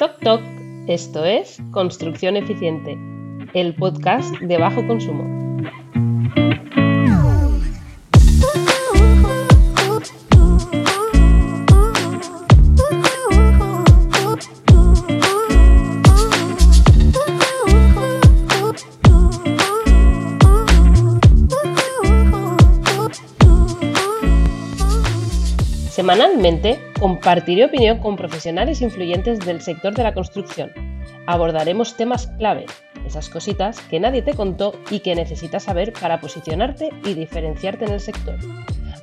Toc Toc, esto es Construcción Eficiente, el podcast de bajo consumo. Compartiré opinión con profesionales influyentes del sector de la construcción. Abordaremos temas clave, esas cositas que nadie te contó y que necesitas saber para posicionarte y diferenciarte en el sector.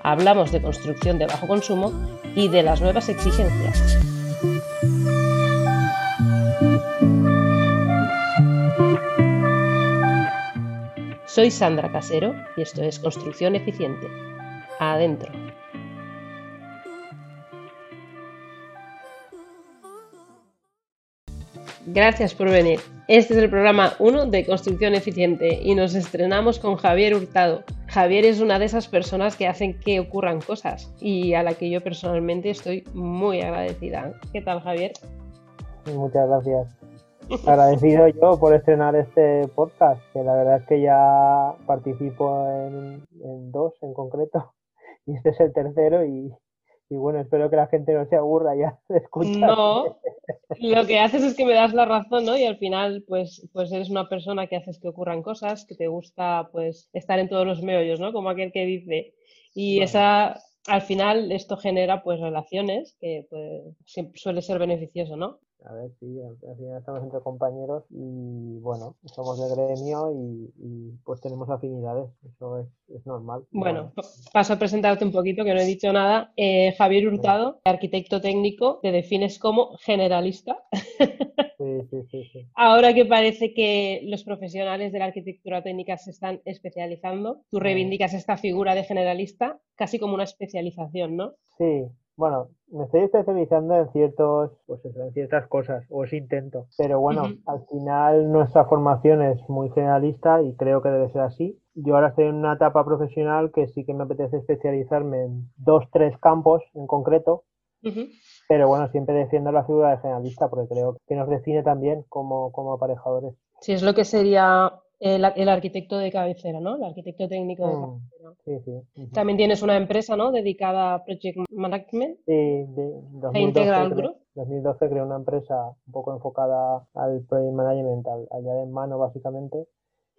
Hablamos de construcción de bajo consumo y de las nuevas exigencias. Soy Sandra Casero y esto es Construcción Eficiente. Adentro. Gracias por venir. Este es el programa 1 de Construcción Eficiente y nos estrenamos con Javier Hurtado. Javier es una de esas personas que hacen que ocurran cosas y a la que yo personalmente estoy muy agradecida. ¿Qué tal, Javier? Muchas gracias. Agradecido yo por estrenar este podcast, que la verdad es que ya participo en, en dos en concreto y este es el tercero y, y bueno, espero que la gente no se aburra ya de escuchar. No, lo que haces es que me das la razón, ¿no? Y al final, pues, pues eres una persona que haces que ocurran cosas, que te gusta, pues, estar en todos los meollos, ¿no? Como aquel que dice. Y esa, al final, esto genera, pues, relaciones que, pues, siempre suele ser beneficioso, ¿no? A ver, sí, al final estamos entre compañeros y bueno, somos de gremio y, pues tenemos afinidades, eso es, normal. Bueno, paso a presentarte un poquito, que no he dicho nada. Eh, Javier Hurtado, arquitecto técnico, te defines como generalista. Sí, sí, sí, sí. Ahora que parece que los profesionales de la arquitectura técnica se están especializando, tú reivindicas esta figura de generalista casi como una especialización, ¿no? Sí, bueno, me estoy especializando en ciertos, pues en ciertas cosas, o es intento. Pero bueno, al final nuestra formación es muy generalista y creo que debe ser así. Yo ahora estoy en una etapa profesional que sí que me apetece especializarme en dos, tres campos en concreto. Pero bueno, siempre defiendo la figura de generalista porque creo que nos define también como, como aparejadores. Sí, es lo que sería el, arquitecto de cabecera, ¿no? El arquitecto técnico de mm, cabecera. Sí, sí. También tienes una empresa, ¿no? Dedicada a Project Management. Sí, de 2012, 2012 creé una empresa un poco enfocada al Project Management, al, al de en mano básicamente.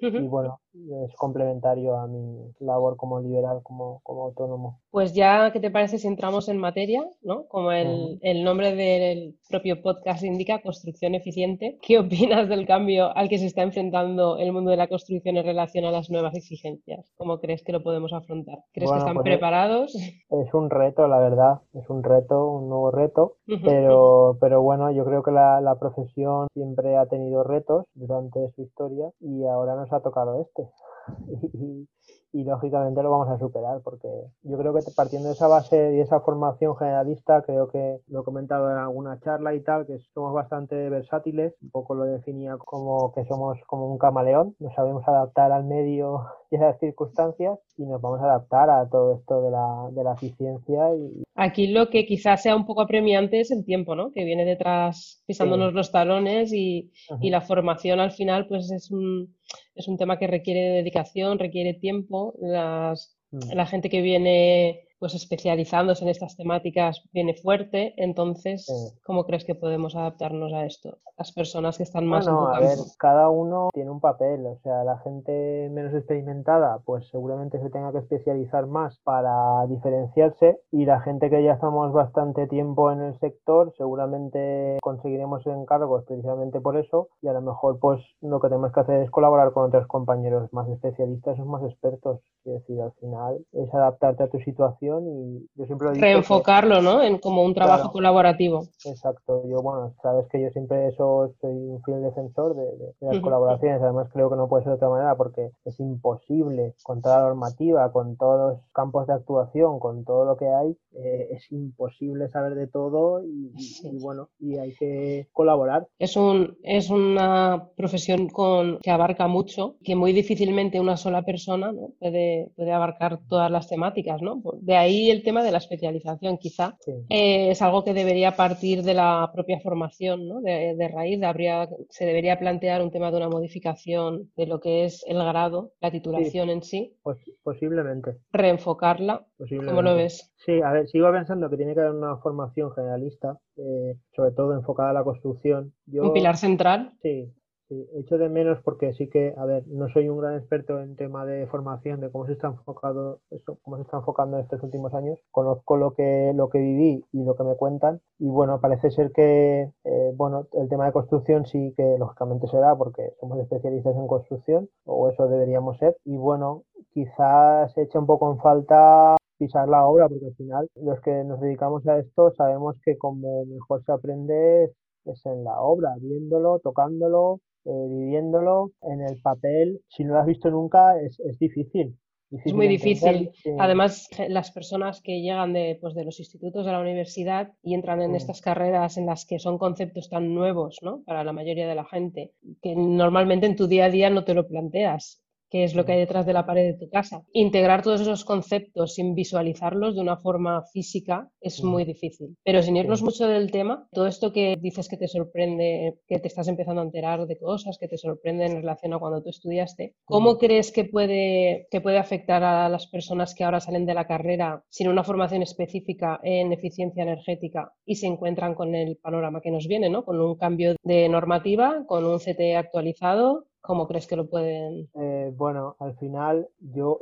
Y bueno, es complementario a mi labor como liberal, como, como autónomo. Pues ya, ¿qué te parece si entramos en materia? ¿no? Como el, el, nombre del propio podcast indica, construcción eficiente. ¿Qué opinas del cambio al que se está enfrentando el mundo de la construcción en relación a las nuevas exigencias? ¿Cómo crees que lo podemos afrontar? ¿Crees que están pues preparados? Es un reto, la verdad, es un reto, un nuevo reto, pero, pero bueno, yo creo que la, la profesión siempre ha tenido retos durante su historia y ahora nos ha tocado este. y, lógicamente lo vamos a superar porque yo creo que partiendo de esa base y esa formación generalista, creo que lo he comentado en alguna charla y tal, que somos bastante versátiles, un poco lo definía como que somos como un camaleón, nos sabemos adaptar al medio y a las circunstancias y nos vamos a adaptar a todo esto de la, de la eficiencia. Y... Aquí lo que quizás sea un poco apremiante es el tiempo, ¿no? Que viene detrás pisándonos los talones y, y la formación al final pues es un es un tema que requiere dedicación, requiere tiempo. Las, mm. La gente que viene pues especializándose en estas temáticas viene fuerte, entonces, ¿cómo crees que podemos adaptarnos a esto? Las personas que están más bueno, a ver, cada uno tiene un papel, o sea, la gente menos experimentada, pues seguramente se tenga que especializar más para diferenciarse y la gente que ya estamos bastante tiempo en el sector, seguramente conseguiremos encargos precisamente por eso y a lo mejor pues lo que tenemos que hacer es colaborar con otros compañeros más especialistas o más expertos, es decir, al final es adaptarte a tu situación y yo siempre Reenfocarlo, ¿no? En como un trabajo colaborativo. Exacto. Yo, bueno, sabes que yo siempre eso soy un fiel defensor de, las colaboraciones. Además, creo que no puede ser de otra manera porque es imposible con toda la normativa, con todos los campos de actuación, con todo lo que hay, eh, es imposible saber de todo y, bueno, y hay que colaborar. Es, un, es una profesión con, que abarca mucho, que muy difícilmente una sola persona ¿no? puede, puede abarcar todas las temáticas. ¿no? De ahí el tema de la especialización, quizá. Eh, es algo que debería partir de la propia formación, ¿no? de, de raíz. Habría, se debería plantear un tema de una modificación de lo que es el grado, la titulación en sí. Pues, posiblemente. Reenfocarla. ¿Cómo lo ves? Sí, a ver, sigo pensando que tiene que haber una formación generalista, eh, sobre todo enfocada a la construcción. ¿Un pilar central? Sí, Sí, echo de menos porque sí que, a ver, no soy un gran experto en tema de formación, de cómo se está enfocado eso, cómo se está enfocando en estos últimos años. Conozco lo que lo que viví y lo que me cuentan y bueno, parece ser que eh, bueno, el tema de construcción sí que lógicamente será porque somos especialistas en construcción o eso deberíamos ser y bueno, quizás se echa un poco en falta pisar la obra porque al final los que nos dedicamos a esto sabemos que como mejor se aprende es en la obra, viéndolo, tocándolo, eh, viviéndolo en el papel, si no lo has visto nunca, es, es difícil. es muy difícil. Además, las personas que llegan de, pues, de los institutos de la universidad y entran en estas carreras en las que son conceptos tan nuevos ¿no? para la mayoría de la gente, que normalmente en tu día a día no te lo planteas qué es lo que hay detrás de la pared de tu casa. Integrar todos esos conceptos sin visualizarlos de una forma física es muy difícil. Pero sin irnos mucho del tema, todo esto que dices que te sorprende, que te estás empezando a enterar de cosas, que te sorprenden en relación a cuando tú estudiaste, ¿cómo crees que puede, que puede afectar a las personas que ahora salen de la carrera sin una formación específica en eficiencia energética y se encuentran con el panorama que nos viene, ¿no? con un cambio de normativa, con un CTE actualizado ¿Cómo crees que lo pueden? Eh, bueno, al final yo,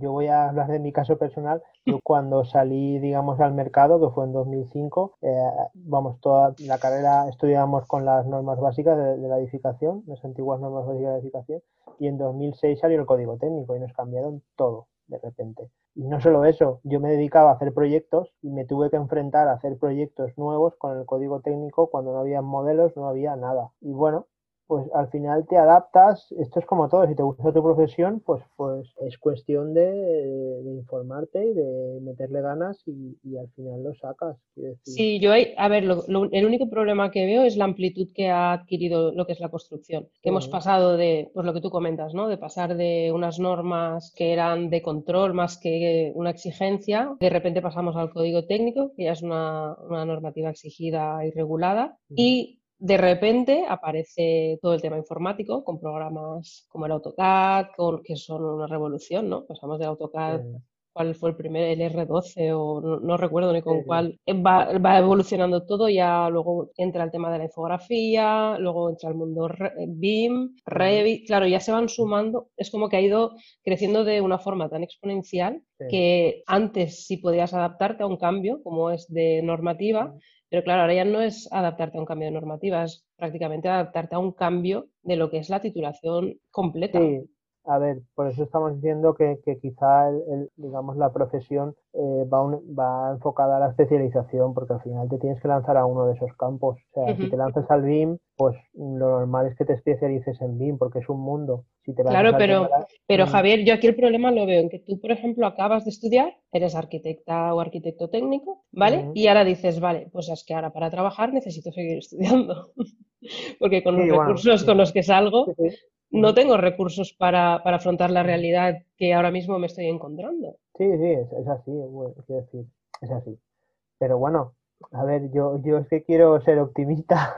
yo voy a hablar de mi caso personal. Yo cuando salí, digamos, al mercado, que fue en 2005, eh, vamos, toda la carrera estudiábamos con las normas básicas de, la edificación, las antiguas normas básicas de edificación, y en 2006 salió el código técnico y nos cambiaron todo de repente. Y no solo eso, yo me dedicaba a hacer proyectos y me tuve que enfrentar a hacer proyectos nuevos con el código técnico cuando no había modelos, no había nada. Y bueno, pues al final te adaptas, esto es como todo, si te gusta tu profesión, pues, pues es cuestión de, informarte y de meterle ganas y, al final lo sacas. Sí, yo hay, a ver, el único problema que veo es la amplitud que ha adquirido lo que es la construcción, que hemos pasado de, pues lo que tú comentas, ¿no? De pasar de unas normas que eran de control más que una exigencia, de repente pasamos al código técnico, que ya es una, normativa exigida y regulada, y de repente aparece todo el tema informático con programas como el AutoCAD, que son una revolución, ¿no? Pasamos de AutoCAD, ¿cuál fue el primer? El R12 o no, recuerdo ni con cuál. Va, evolucionando todo, ya luego entra el tema de la infografía, luego entra el mundo BIM, Revit, claro, ya se van sumando, es como que ha ido creciendo de una forma tan exponencial que antes sí podías adaptarte a un cambio como es de normativa. Pero claro, ahora ya no es adaptarte a un cambio de normativa, es prácticamente adaptarte a un cambio de lo que es la titulación completa. Sí, a ver, por eso estamos diciendo que, quizá, el, digamos, la profesión eh, va, va enfocada a la especialización, porque al final te tienes que lanzar a uno de esos campos. O sea, si te lanzas al BIM, pues lo normal es que te especialices en BIM, porque es un mundo. Si te claro, pero, pero mm. Javier, yo aquí el problema lo veo en que tú, por ejemplo, acabas de estudiar, eres arquitecta o arquitecto técnico, ¿vale? Y ahora dices, vale, pues es que ahora para trabajar necesito seguir estudiando. porque con los recursos con los que salgo, no tengo recursos para, afrontar la realidad que ahora mismo me estoy encontrando. Sí, sí, es, así, decir, es así. Pero bueno, a ver, yo, yo es que quiero ser optimista.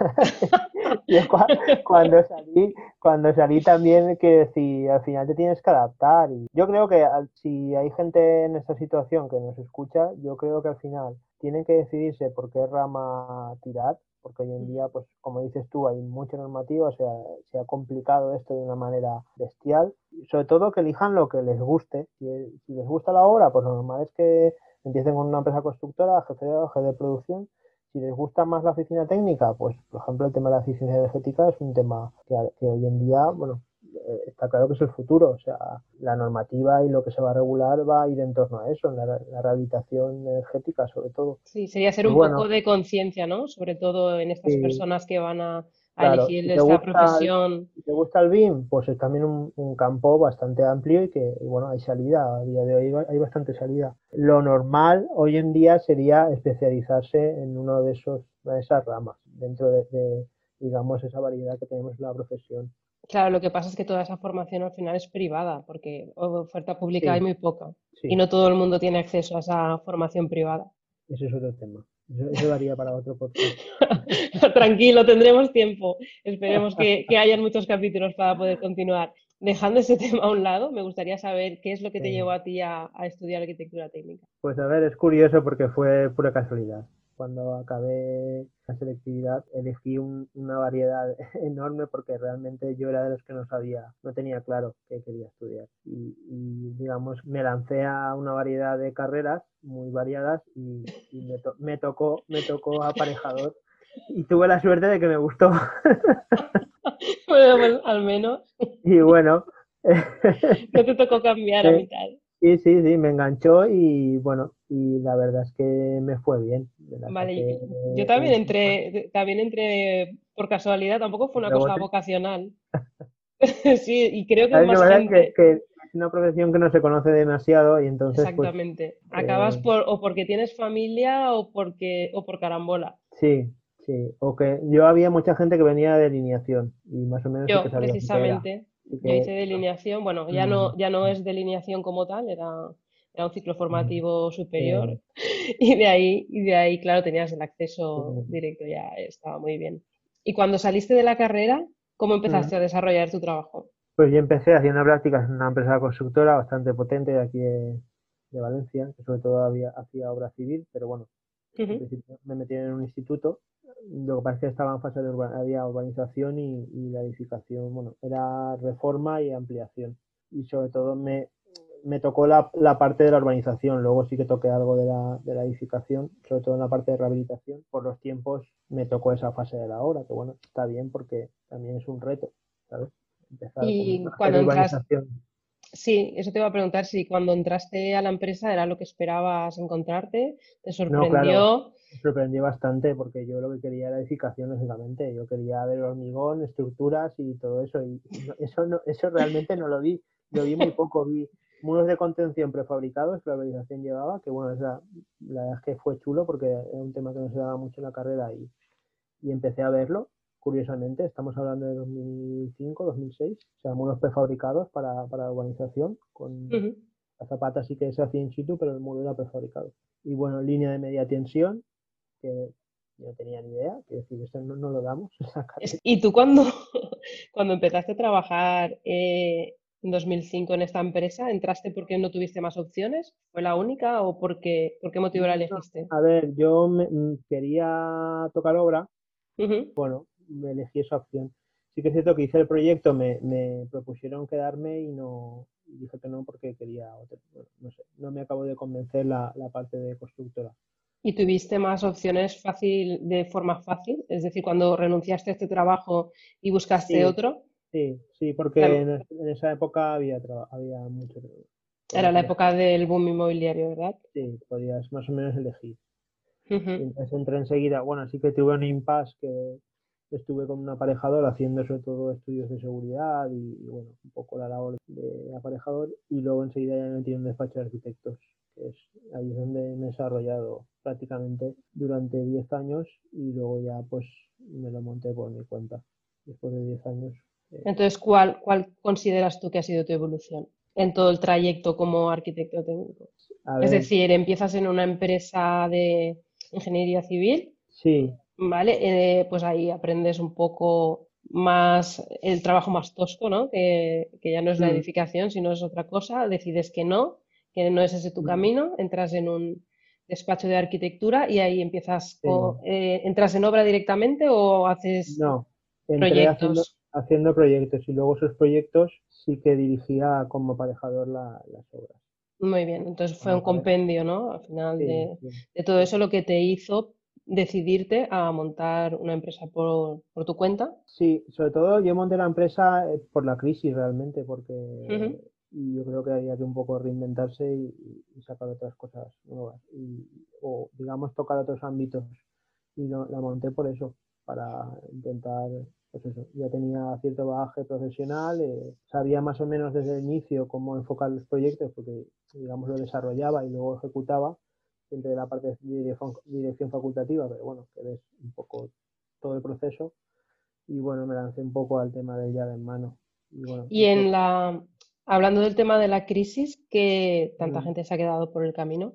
cuando salí, cuando salí también que decir, al final te tienes que adaptar. Y yo creo que si hay gente en esta situación que nos escucha, yo creo que al final tienen que decidirse por qué rama tirar porque hoy en día, pues como dices tú, hay mucha normativa, o sea, se ha complicado esto de una manera bestial. sobre todo que elijan lo que les guste. Si, les gusta la obra, pues lo normal es que empiecen con una empresa constructora, jefe de, jefe de producción. Si les gusta más la oficina técnica, pues por ejemplo el tema de la eficiencia energética es un tema que, que hoy en día, bueno, eh, está claro que es el futuro. O sea, la normativa y lo que se va a regular va a ir en torno a eso, en la, rehabilitación energética sobre todo. Sí, sería ser un poco de conciencia, ¿no? Sobre todo en estas personas que van a, elegir esta profesión. Si te gusta el BIM, pues es también un, campo bastante amplio y que, bueno, hay salida. A día de hoy hay bastante salida. Lo normal hoy en día sería especializarse en uno de esos de esas ramas. dentro de, digamos, esa variedad que tenemos en la profesión. Claro, lo que pasa es que toda esa formación al final es privada, porque oferta pública hay muy poca y no todo el mundo tiene acceso a esa formación privada. Ese es otro tema. Eso, daría para otro podcast. Tranquilo, tendremos tiempo. Esperemos que, que hayan muchos capítulos para poder continuar. Dejando ese tema a un lado, me gustaría saber qué es lo que te llevó a ti a, estudiar arquitectura técnica. Pues a ver, es curioso porque fue pura casualidad. Cuando acabé la selectividad elegí una variedad enorme porque realmente yo era de los que no sabía, no tenía claro qué quería estudiar. Y, digamos, me lancé a una variedad de carreras muy variadas y, me, tocó, me tocó aparejador y tuve la suerte de que me gustó. bueno, pues, al menos. Y bueno. no te tocó cambiar a mitad. Sí, sí, sí, me enganchó y bueno, y la verdad es que me fue bien. Vale, yo también entré, también entré por casualidad, tampoco fue una cosa vocacional. sí, y creo que más gente... que, es una profesión que no se conoce demasiado y entonces... Pues, Exactamente. Acabas eh, por, o porque tienes familia o porque o por carambola. Sí, Sí, o que yo había mucha gente que venía de delineación y más o menos. Yo, precisamente, yo hice delineación, bueno, ya no, mm. ya no es delineación como tal, era, era un ciclo formativo superior y de ahí, y de ahí, claro, tenías el acceso directo, ya estaba muy bien. Y cuando saliste de la carrera, ¿cómo empezaste a desarrollar tu trabajo? Pues yo empecé haciendo prácticas en una empresa constructora bastante potente de aquí de, Valencia, que sobre todo había, hacía obra civil, pero bueno, me metí en un instituto lo que pasa es que estaba en fase de había urbanización y, la edificación, bueno, era reforma y ampliación. Y sobre todo me, me tocó la, la, parte de la urbanización, luego sí que toqué algo de la, de la edificación, sobre todo en la parte de rehabilitación. Por los tiempos me tocó esa fase de la obra, que bueno, está bien porque también es un reto, ¿sabes? Empezar y cuando urbanización. Sí, eso te iba a preguntar si cuando entraste a la empresa era lo que esperabas encontrarte, te sorprendió. me sorprendió bastante porque yo lo que quería era edificación, lógicamente. Yo quería ver hormigón, estructuras y todo eso. Y eso, no, eso realmente no lo vi. Lo vi muy poco. Vi muros de contención prefabricados que la organización llevaba, que bueno, la verdad es que fue chulo porque era un tema que no se daba mucho en la carrera y, y empecé a verlo curiosamente, estamos hablando de 2005, 2006, o sea, muros prefabricados para, para la urbanización, con la zapata sí que se hacía in situ, pero el muro era prefabricado. Y bueno, línea de media tensión, que no tenía ni idea, que decir, esto no, no lo damos. ¿Y tú cuando, cuando empezaste a trabajar eh, en 2005 en esta empresa, entraste porque no tuviste más opciones? ¿Fue la única o porque, por qué motivo la elegiste? a ver, yo me, quería tocar obra, bueno, me elegí esa opción. Sí que es cierto que hice el proyecto, me, me propusieron quedarme y no dije que no porque quería otro. no sé, no me acabo de convencer la, la parte de constructora. ¿Y tuviste más opciones fácil, de forma fácil? Es decir, cuando renunciaste a este trabajo y buscaste otro. Sí, sí, porque en, esa época había, había mucho. Era la época del boom inmobiliario, ¿verdad? Sí, podías más o menos elegir. Entonces entré enseguida, bueno, sí que tuve un impasse que, estuve con un aparejador haciendo sobre todo estudios de seguridad y, bueno, un poco la labor de aparejador y luego enseguida ya me metí en un despacho de arquitectos, que es ahí es donde me he desarrollado prácticamente durante 10 años y luego ya pues me lo monté por mi cuenta después de 10 años. Entonces, ¿cuál, ¿cuál consideras tú que ha sido tu evolución en todo el trayecto como arquitecto técnico? Es decir, empiezas en una empresa de ingeniería civil. Sí, ¿vale? Eh, pues ahí aprendes un poco más el trabajo más tosco, ¿no? Que, ya no es la mm. edificación, sino es otra cosa, decides que no, que no es ese tu mm. camino, entras en un despacho de arquitectura y ahí empiezas, eh, ¿entras en obra directamente o haces no, proyectos? Haciendo, proyectos y luego esos proyectos sí que dirigía como aparejador las obras. Muy bien, entonces fue un compendio, ¿no? Al final de, de, todo eso lo que te hizo decidirte a montar una empresa por, tu cuenta? Sí, sobre todo yo monté la empresa eh, por la crisis realmente, porque yo creo que había que un poco reinventarse y, sacar otras cosas nuevas, y, o digamos tocar otros ámbitos. Y la monté por eso, para intentar, pues eso, ya tenía cierto bagaje profesional, eh, sabía más o menos desde el inicio cómo enfocar los proyectos, porque digamos lo desarrollaba y luego ejecutaba de la parte de dirección, facultativa, pero bueno, que ves un poco todo el proceso. Y bueno, me lancé un poco al tema de llave en mano. Y, en la, hablando del tema de la crisis, que tanta gente se ha quedado por el camino,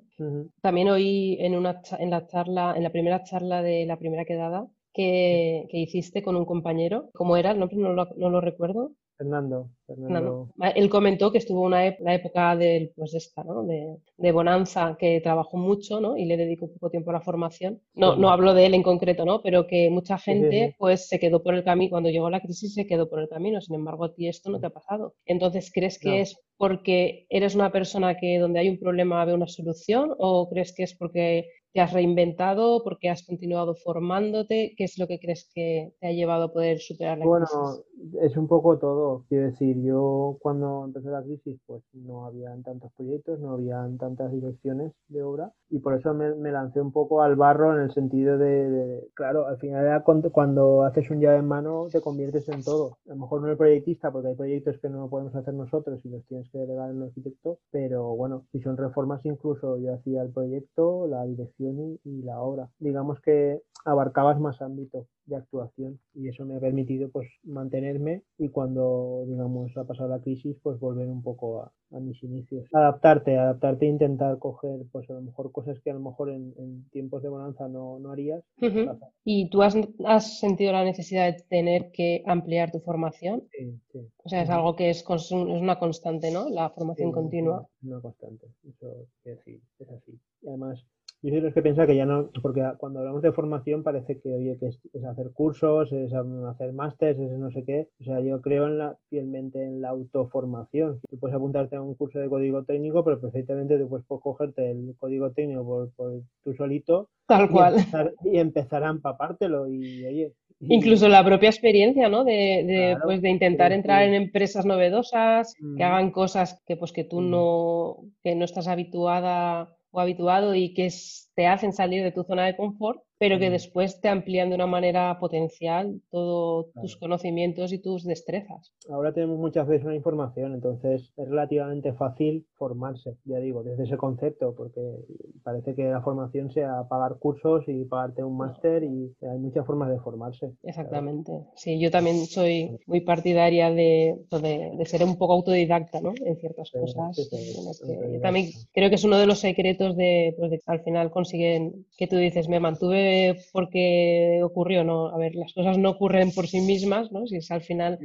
también oí en, una, en la charla, en la primera charla de la primera quedada, que, hiciste con un compañero. ¿Cómo era? No, no lo recuerdo. Fernando. Fernando. Él comentó que estuvo una la época del, pues esta, ¿no? de, de, bonanza, que trabajó mucho ¿no? y le dedicó poco tiempo a la formación. No, no hablo de él en concreto, ¿no? pero que mucha gente pues se quedó por el camino, cuando llegó la crisis se quedó por el camino, sin embargo a ti esto no te ha pasado. Entonces, ¿crees que es porque eres una persona que donde hay un problema ve una solución o crees que es porque te has reinventado, porque has continuado formándote? ¿Qué es lo que crees que te ha llevado a poder superar la crisis? Bueno, es un poco todo. Quiero decir, yo cuando empezó la crisis, pues no habían tantos proyectos, no habían tantas direcciones de obra y por eso me, lancé un poco al barro en el sentido de, claro, al final cuando, haces un llave en mano te conviertes en todo. A lo mejor no el proyectista, porque hay proyectos que no podemos hacer nosotros y los tienes que delegar en el arquitecto, pero bueno, si son reformas incluso yo hacía el proyecto, la dirección y, y la obra. Digamos que abarcabas más ámbito de actuación y eso me ha permitido pues mantenerme y cuando digamos ha pasado la crisis pues volver un poco a, mis inicios. Adaptarte adaptarte e intentar coger pues a lo mejor cosas que a lo mejor en, tiempos de bonanza no, no harías. Y tú has, has, sentido la necesidad de tener que ampliar tu formación sí, sí. o sea es algo que es, es una constante no la formación continua. una constante. Eso es decir es así. Y además yo soy los que piensa que ya no, porque cuando hablamos de formación parece que, oye, que es, hacer cursos, es hacer másteres, es no sé qué. O sea, yo creo en la, fielmente en la autoformación. Tú puedes apuntarte a un curso de código técnico, pero perfectamente tú puedes cogerte el código técnico por, por tú solito. Tal cual. y empezar a empapártelo y, oye, Incluso la propia experiencia, ¿no? De, de, pues, de intentar entrar en empresas novedosas, que mm. hagan cosas que, pues, que tú mm. no, que no estás habituada habituado y que te hacen salir de tu zona de confort pero que después te amplían de una manera potencial todos tus conocimientos y tus destrezas. Ahora tenemos muchas veces una información, entonces es relativamente fácil formarse, ya digo, desde ese concepto, porque parece que la formación sea pagar cursos y pagarte un máster y hay muchas formas de formarse. Exactamente, sí, yo también soy muy partidaria de, de, ser un poco autodidacta ¿no? en ciertas cosas. yo también creo que es uno de los secretos de, pues de al final consiguen, que tú dices, me mantuve porque ocurrió, no. A ver, las cosas no ocurren por sí mismas, ¿no? Si es al final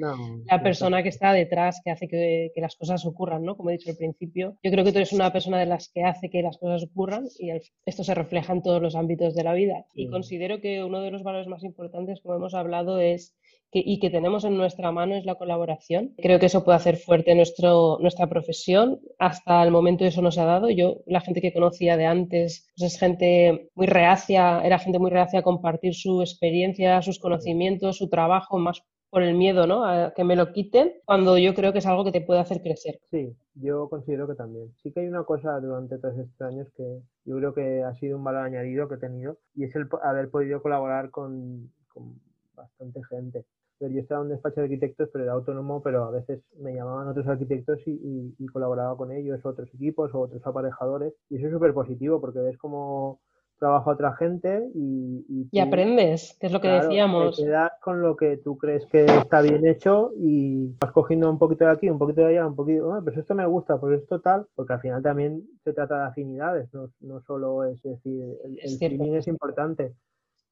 la persona que está detrás que hace que, las cosas ocurran, ¿no? Como he dicho al principio. Yo creo que tú eres una persona de las que hace que las cosas ocurran y esto se refleja en todos los ámbitos de la vida. Y considero que uno de los valores más importantes, como hemos hablado, es y que tenemos en nuestra mano es la colaboración. Creo que eso puede hacer fuerte nuestro, nuestra profesión. Hasta el momento eso no se ha dado. Yo, la gente que conocía de antes, pues es gente muy reacia, era gente muy reacia a compartir su experiencia, sus conocimientos, su trabajo, más por el miedo, ¿no? A que me lo quiten, cuando yo creo que es algo que te puede hacer crecer. Sí, yo considero que también. Sí que hay una cosa durante todos estos años que yo creo que ha sido un valor añadido que he tenido y es el haber podido colaborar con, con bastante gente yo estaba en un despacho de arquitectos, pero era autónomo, pero a veces me llamaban otros arquitectos y, colaboraba con ellos, otros equipos o otros aparejadores. Y eso es súper positivo porque ves cómo trabaja otra gente y... Y, aprendes, que es lo que decíamos. Te quedas con lo que tú crees que está bien hecho y vas cogiendo un poquito de aquí, un poquito de allá, un poquito... Ah, pues esto me gusta, pues esto tal, porque al final también se trata de afinidades, no, no solo es decir, el, el es importante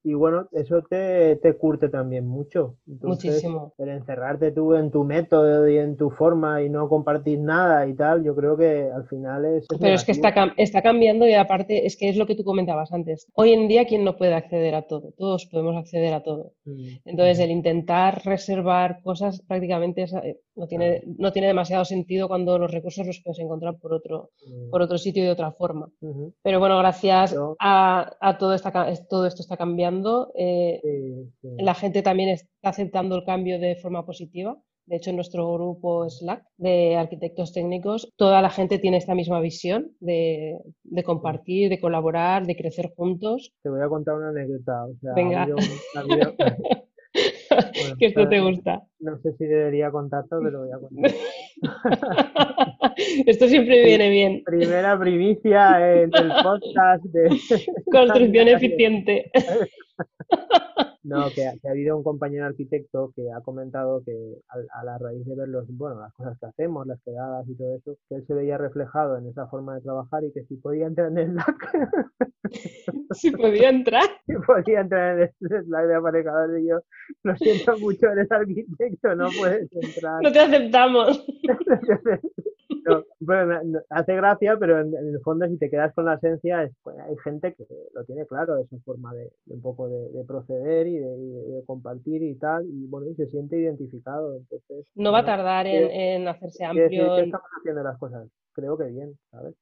y bueno, eso te, te curte también mucho. Muchísimo. El encerrarte tú en tu método y en tu forma y no compartir nada y tal, yo creo que al final es... Pero es que está, está cambiando y aparte es que es lo que tú comentabas antes. Hoy en día, ¿quién no puede acceder a todo? Todos podemos acceder a todo. Mm. Entonces, el intentar reservar cosas prácticamente eh, no, tiene, no tiene demasiado sentido cuando los recursos los puedes encontrar por otro, mm. por otro sitio y de otra forma. Pero bueno, gracias a, a todo, esta, todo esto está cambiando eh, la gente también está aceptando el cambio de forma positiva. De hecho, en nuestro grupo Slack de arquitectos técnicos, toda la gente tiene esta misma visión de, compartir, de colaborar, de crecer juntos. Te voy a contar una anécdota. Venga. que esto te gusta. No sé si debería contarlo, pero lo voy a contar. esto siempre viene bien. Primera primicia en el podcast de... Construcción eficiente. No, que, ha habido un compañero arquitecto que ha comentado que a, la raíz de ver los, bueno, las cosas que hacemos, las quedadas y todo eso, que él se veía reflejado en esa forma de trabajar y que si podía entrar en el Slack. si podía entrar. Si podía entrar en el Slack de aparejador y yo, lo siento mucho, eres arquitecto, no puedes entrar. No te aceptamos. hace gracia, pero en, el fondo si te quedas con la esencia, pues, hay gente que lo tiene claro, esa forma de, un poco de, proceder y de, compartir y tal, y bueno, y se siente identificado. Entonces, no va a tardar en, hacerse amplio. estamos haciendo las cosas, creo que bien, ¿sabes?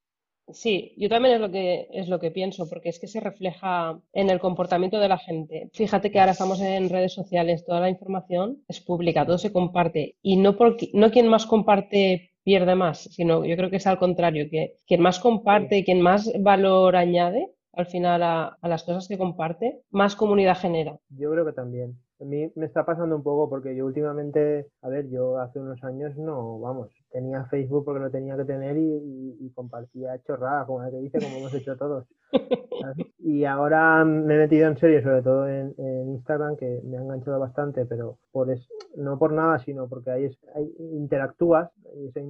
Sí, yo también es lo que es lo que pienso, porque es que se refleja en el comportamiento de la gente. Fíjate que ahora estamos en redes sociales, toda la información es pública, todo se comparte y no porque no quien más comparte pierde más, sino yo creo que es al contrario, que quien más comparte, quien más valor añade al final a, las cosas que comparte, más comunidad genera. Yo creo que también. A mí me está pasando un poco porque yo últimamente, a ver, yo hace unos años no, vamos, tenía Facebook porque lo tenía que tener y, compartía chorrada, como la que dice, como hemos hecho todos. Y ahora me he metido en serio, sobre todo en, Instagram, que me ha enganchado bastante, pero por no por nada, sino porque ahí, ahí interactúas,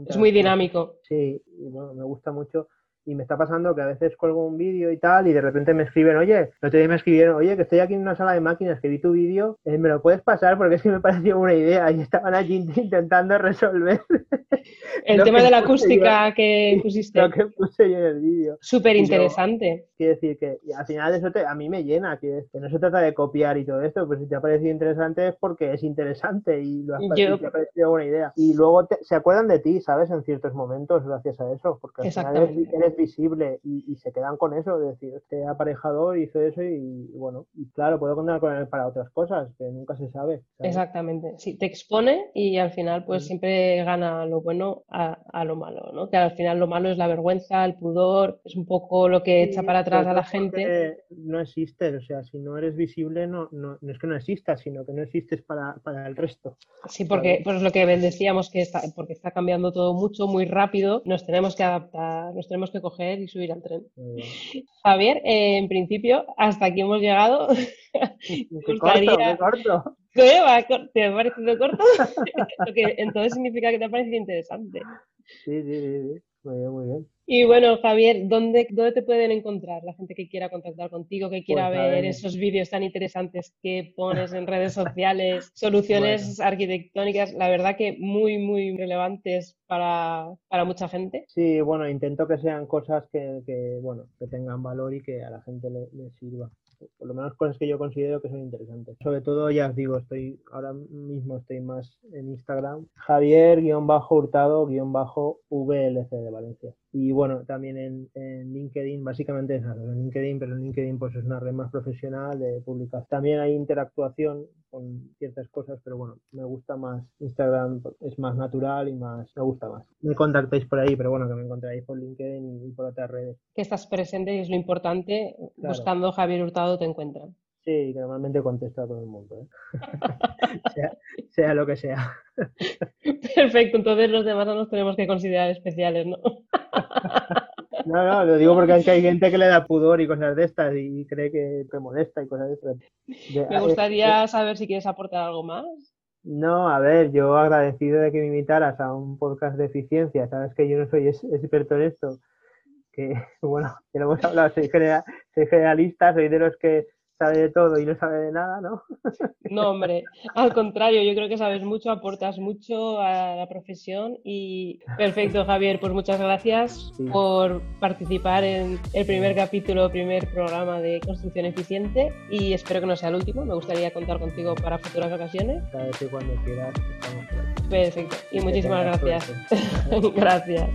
Es muy dinámico. Sí, y bueno, me gusta mucho y me está pasando que a veces cuelgo un vídeo y tal y de repente me escriben, oye, no te me escribieron, oye, que estoy aquí en una sala de máquinas, que vi tu vídeo, eh, me lo puedes pasar porque es que me pareció una idea y estaban allí intentando resolver. El tema de la acústica que pusiste. Lo que puse yo en el vídeo. Súper interesante. Quiero decir que al final eso a mí me llena, que, no se trata de copiar y todo esto, pues si te ha parecido interesante es porque es interesante y lo has te ha parecido buena idea. Y luego se acuerdan de ti, ¿sabes? En ciertos momentos gracias a eso, porque al final eres visible y, se quedan con eso, de decir, este aparejador hizo eso y, bueno, y claro, puedo contar con él para otras cosas, que nunca se sabe. Exactamente, sí, te expone y al final pues siempre gana lo bueno a, lo malo, ¿no? Que al final lo malo es la vergüenza, el pudor, es un poco lo que echa para atrás a la gente. No existes, o sea, si no eres visible no, no, es que no existas, sino que no existes para, para el resto. Sí, porque pues lo que decíamos que está, porque está cambiando todo mucho, muy rápido, nos tenemos que adaptar, nos tenemos que coger y subir al tren. Javier, eh, en principio, hasta aquí hemos llegado. gustaría... corto, ¿Te ha parecido corto? entonces significa que te ha parecido interesante. Sí, sí, sí, Muy bien, muy bien. Y bueno, Javier, ¿dónde, ¿dónde te pueden encontrar la gente que quiera contactar contigo, que quiera pues, ver esos vídeos tan interesantes que pones en redes sociales, soluciones arquitectónicas, la verdad que muy, muy relevantes para, mucha gente? Sí, bueno, intento que sean cosas que, bueno, que tengan valor y que a la gente le sirva por lo menos cosas que yo considero que son interesantes. Sobre todo, ya os digo, estoy ahora mismo estoy más en Instagram, Javier-Hurtado-VLC de Valencia. Y bueno, también en, LinkedIn, básicamente es en LinkedIn, pero en LinkedIn pues es una red más profesional de publicación. También hay interactuación con ciertas cosas, pero bueno, me gusta más Instagram, es más natural y más, me gusta más. Me contactéis por ahí, pero bueno, que me encontráis por LinkedIn y por otras redes. Que estás presente y es lo importante, buscando Javier Hurtado te encuentran. Sí, que normalmente contesto a todo el mundo, ¿eh? sea, lo que sea. Perfecto, entonces los demás no nos tenemos que considerar especiales, ¿no? No, no, lo digo porque hay gente que le da pudor y cosas de estas y cree que te molesta y cosas de estas. Me gustaría saber si quieres aportar algo más. No, a ver, yo agradecido de que me invitaras a un podcast de eficiencia. Sabes que yo no soy experto en esto. Que, bueno, ya lo hemos hablado, soy, soy generalista, soy de los que sabe de todo y no sabe de nada, ¿no? No, hombre, al contrario, yo creo que sabes mucho, aportas mucho a la profesión y perfecto, Javier, pues muchas gracias por participar en el primer capítulo, primer programa de construcción eficiente y espero que no sea el último, me gustaría contar contigo para futuras ocasiones. Sabes que cuando quieras estamos Perfecto, y muchísimas gracias. gracias.